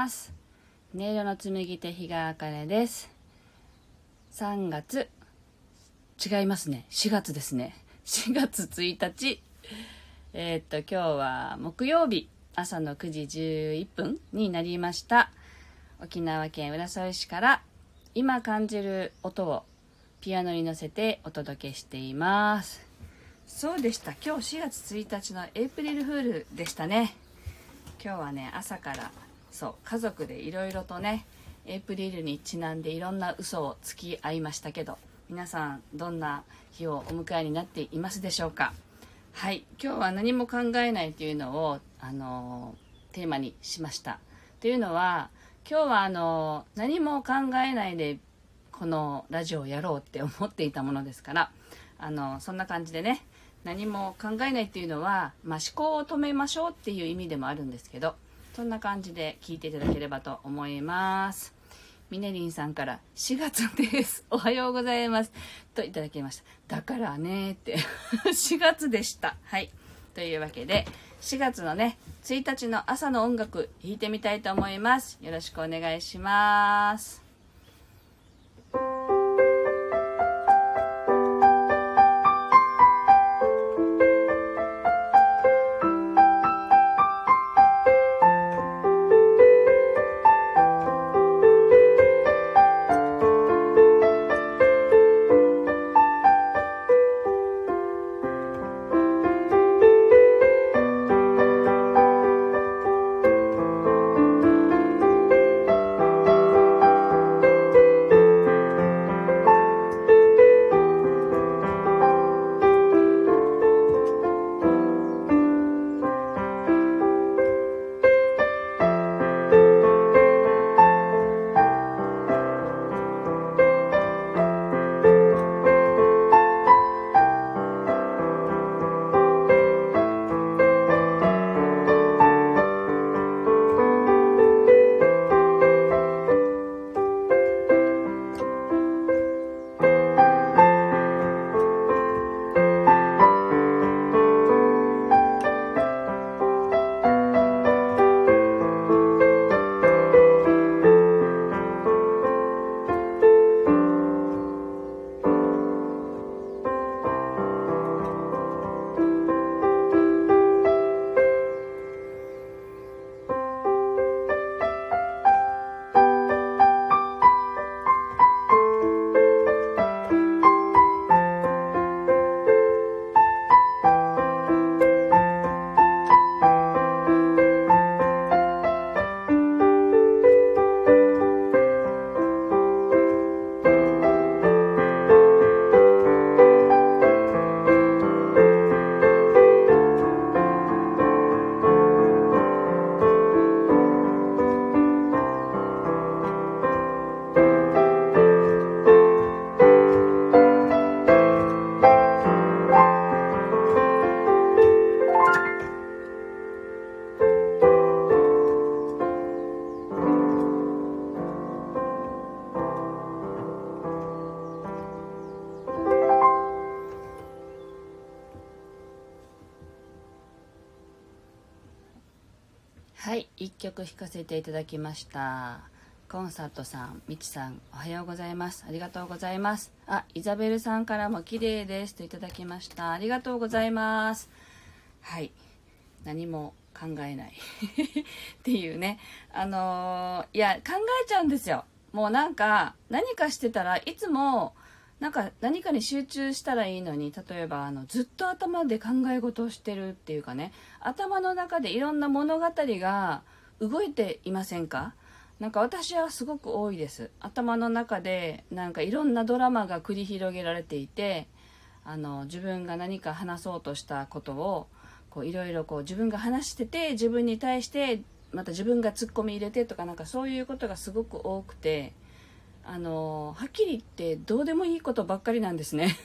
ます。音色の紡手日川茜です。3月。違いますね。4月ですね。4月1日。えー、っと今日は木曜日。朝の9時11分になりました。沖縄県浦添市から今感じる音をピアノに乗せてお届けしています。そうでした。今日4月1日のエイプリルフールでしたね。今日はね朝からそう家族でいろいろとねエイプリルにちなんでいろんな嘘をつき合いましたけど皆さんどんな日をお迎えになっていますでしょうか。はい今日は何も考えないというのをあのテーマにしました。というのは今日はあの何も考えないでこのラジオをやろうって思っていたものですからあのそんな感じでね何も考えないっていうのは、まあ、思考を止めましょうっていう意味でもあるんですけどそんな感じで聞いていただければと思います。ミネリンさんから4月です。おはようございます。といただきました。だからねって。4月でした。はい。というわけで4月のね1日の朝の音楽弾いてみたいと思います。よろしくお願いします。1曲弾かせていただきました。コンサートさんみちさんおはようございます。ありがとうございます。あイザベルさんからも綺麗ですといただきました。ありがとうございます。はい。何も考えない。っていうね。あのー、いや考えちゃうんですよ。もうなんか何かしてたらいつもなんか何かに集中したらいいのに例えばあのずっと頭で考え事をしてるっていうかね頭の中でいろんな物語が動いていませんか？なんか私はすごく多いです。頭の中でなんかいろんなドラマが繰り広げられていてあの自分が何か話そうとしたことをこういろいろこう自分が話してて自分に対してまた自分がツッコミ入れてとかなんかそういうことがすごく多くてあのはっきり言ってどうでもいいことばっかりなんですね。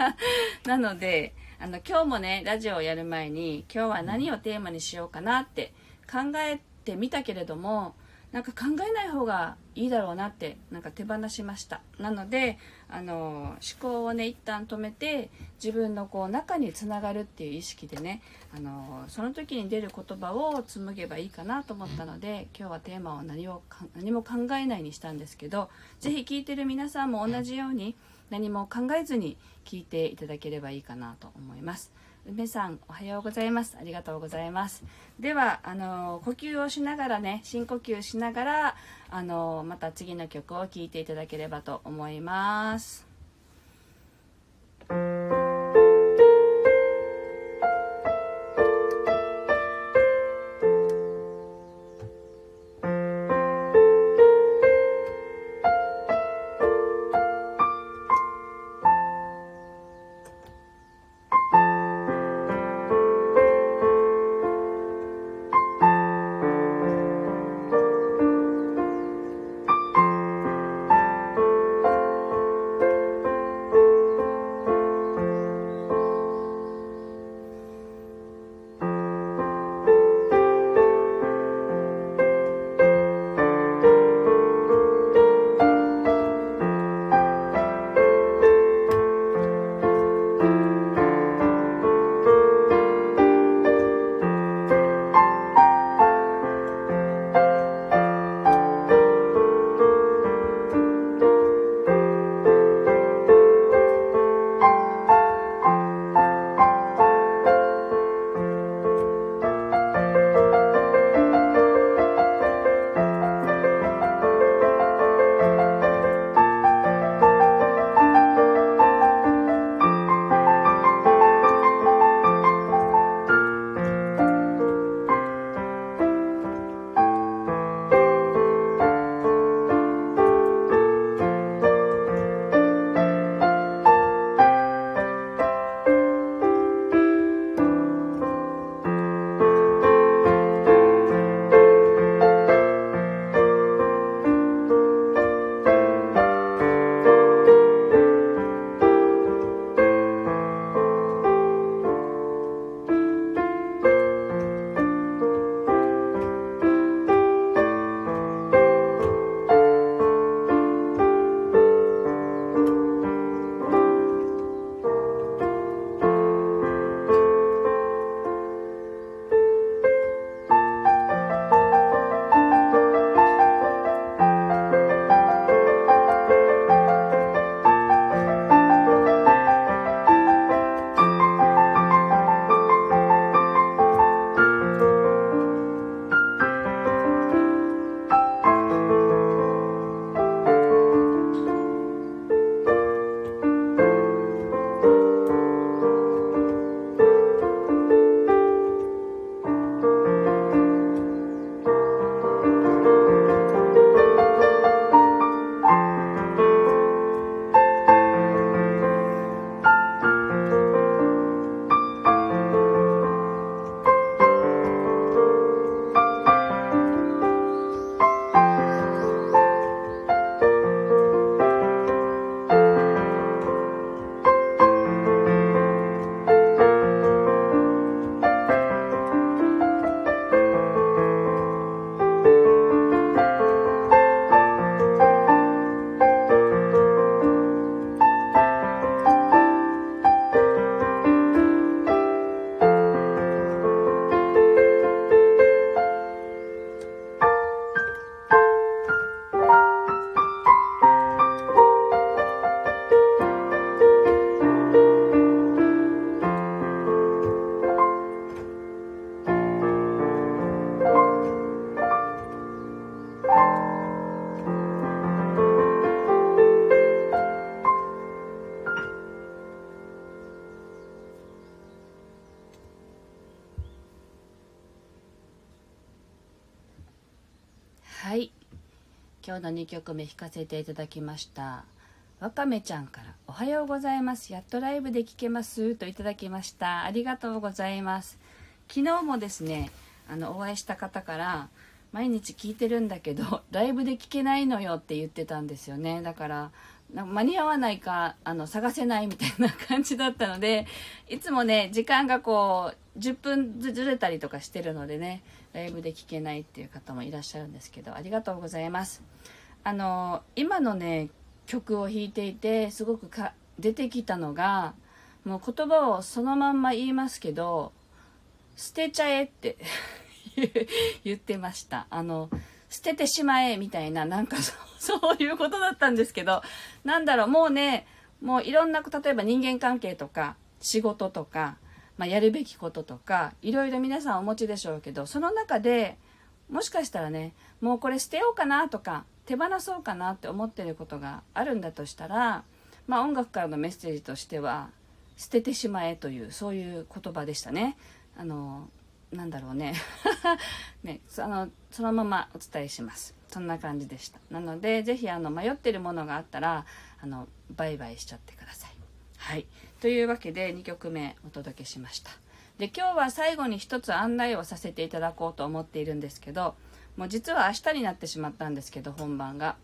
なのであの今日もねラジオをやる前に今日は何をテーマにしようかなって考えてみたけれどもなんか考えない方がいいだろうなってなんか手放しましたなのであの思考をね一旦止めて自分のこう中につながるっていう意識でねあのその時に出る言葉を紡げばいいかなと思ったので今日はテーマを何を何も考えないにしたんですけど是非聞いてる皆さんも同じように何も考えずに聞いていただければいいかなと思います。梅さんおはようございます。ありがとうございます。ではあの呼吸をしながらね深呼吸しながらあのまた次の曲を聴いていただければと思います。今日の2曲目弾かせていただきました。わかめちゃんから「おはようございます。やっとライブで聴けます」といただきました。ありがとうございます。昨日もですねあのお会いした方から毎日聞いてるんだけど ライブで聴けないのよ。って言ってたんですよね。だから間に合わないかあの探せないみたいな感じだったのでいつもね時間がこう10分ずれたりとかしてるのでねライブで聴けないっていう方もいらっしゃるんですけどありがとうございます。あの今のね曲を弾いていてすごくか出てきたのがもう言葉をそのまんま言いますけど捨てちゃえって 言ってました。あの捨ててしまえみたいななんか そういうことだったんですけどなんだろうもうねもういろんな例えば人間関係とか仕事とか、まあ、やるべきこととかいろいろ皆さんお持ちでしょうけどその中でもしかしたらねもうこれ捨てようかなとか手放そうかなって思ってることがあるんだとしたら、まあ、音楽からのメッセージとしては捨ててしまえというそういう言葉でしたね。あのなんだろうね。ねそのそのままお伝えします。そんな感じでした。なので是非あの迷ってるものがあったらあのバイバイしちゃってください。はい。というわけで2曲目お届けしました。で今日は最後に一つ案内をさせていただこうと思っているんですけどもう実は明日になってしまったんですけど本番が。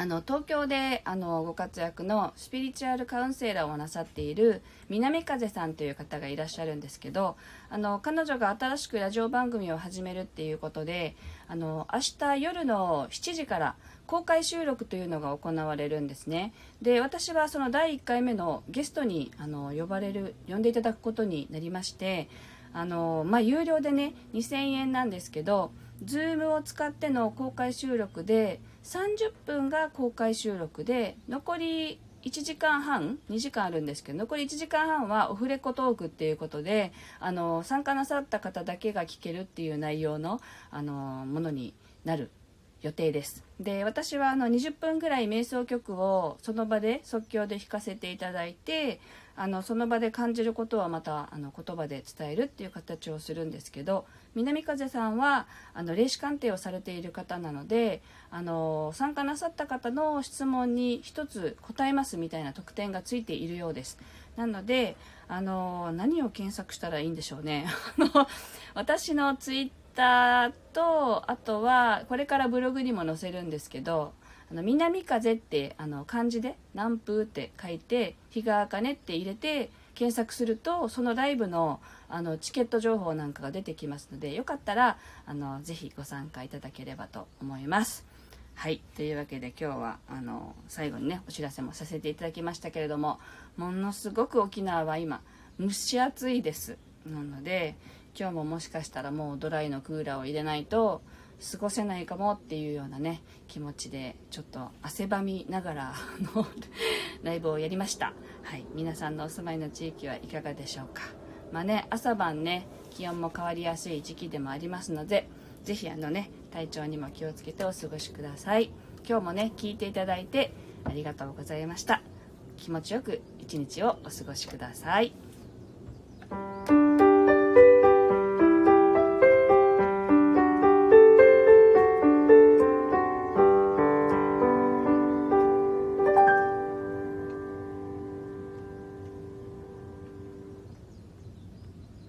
あの東京であのご活躍のスピリチュアルカウンセラーをなさっている南風さんという方がいらっしゃるんですけどあの彼女が新しくラジオ番組を始めるっていうことであの明日夜の7時から公開収録というのが行われるんですね。で私はその第1回目のゲストにあの呼ばれる呼んでいただくことになりましてあのまあ有料でね2000円なんですけど Zoom を使っての公開収録で30分が公開収録で残り1時間半2時間あるんですけど残り1時間半はオフレコトークっていうことであの参加なさった方だけが聞けるっていう内容のあのものになる予定です。で私はあの20分ぐらい瞑想曲をその場で即興で弾かせていただいてあのその場で感じることはまたあの言葉で伝えるっていう形をするんですけど南風さんはあの霊視鑑定をされている方なのであの参加なさった方の質問に1つ答えますみたいな特典がついているようです。なのであの何を検索したらいいんでしょうね。私のツイッタとあとはこれからブログにも載せるんですけどあの南風ってあの漢字で南風って書いて日が茜って入れて検索するとそのライブのあのチケット情報なんかが出てきますのでよかったらあのぜひご参加いただければと思います。はいというわけで今日はあの最後にねお知らせもさせていただきましたけれどもものすごく沖縄は今蒸し暑いですなので今日ももしかしたらもうドライのクーラーを入れないと過ごせないかもっていうようなね気持ちでちょっと汗ばみながらの ライブをやりました。はい。皆さんのお住まいの地域はいかがでしょうか。まあね朝晩ね気温も変わりやすい時期でもありますので是非あのね体調にも気をつけてお過ごしください。今日もね聞いていただいてありがとうございました。気持ちよく一日をお過ごしください。